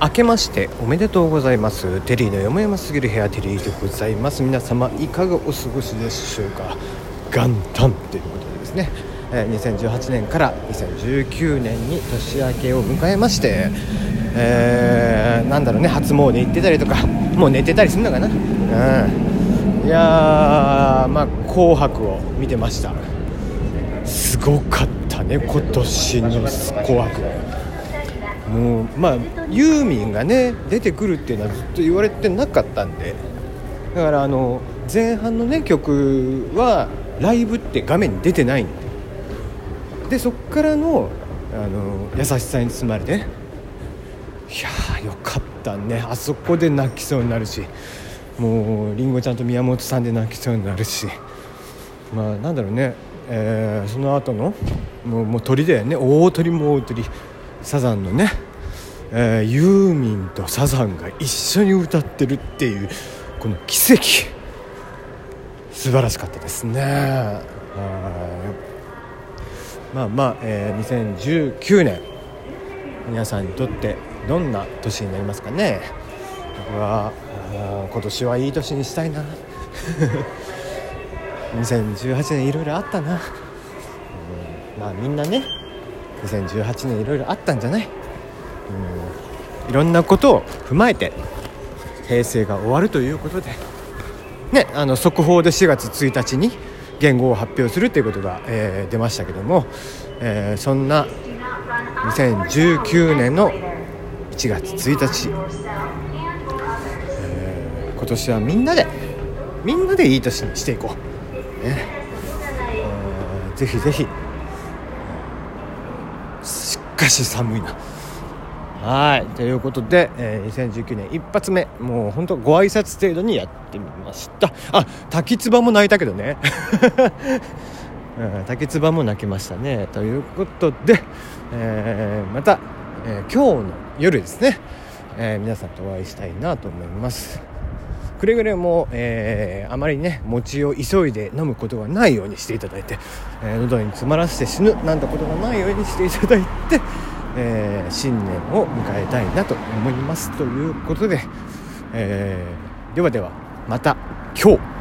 明けましておめでとうございます。テリーのよもやますぎる部屋テリーでございます。皆様いかがお過ごしでしょうか。元旦ということでですね。2018年から2019年に年明けを迎えまして、えーなんだろうね。初詣行ってたりとかもう寝てたりするのかな、うん、いやーまあ「紅白」を見てました。すごかったね今年の「紅白」もうまあユーミンがね出てくるっていうのはずっと言われてなかったんで。だからあの前半のね曲はライブって画面に出てないんで。でそっからのあの優しさに包まれていやーよかったね。あそこで泣きそうになるし。もうりんごちゃんと宮本さんで泣きそうになるし。まあなんだろうね、えーその後のもうもう鳥だよね。大鳥も大鳥。サザンのね、えーユーミンとサザンが一緒に歌ってるっていうこの奇跡。素晴らしかったですね。はい。まあまあ、えー2019年皆さんにとってどんな年になりますかね。僕は今年はいい年にしたいな。2018年いろいろあったな、うんまあみんなね2018年いろいろあったんじゃない、うん、いろんなことを踏まえて平成が終わるということで。ね、あの速報で4月1日に言語を発表するということが、えー出ましたけども、えーそんな2019年の1月1日、えー今年はみんなでみんなでいい年にしていこう、ね。えぜひぜひしかし寒いな。はい。ということで、えー2019年一発目もう本当ご挨拶程度にやってみました。あ滝つばも泣いたけどね、うん、滝つばも泣きましたね。ということで、えーまた、えー今日の夜ですね、えー皆さんとお会いしたいなと思います。くれぐれも、えーあまりね餅を急いで飲むことがないようにしていただいて、えー喉に詰まらせて死ぬなんてことがないようにしていただいて、えー新年を迎えたいなと思いますということで、えーではではまた今日。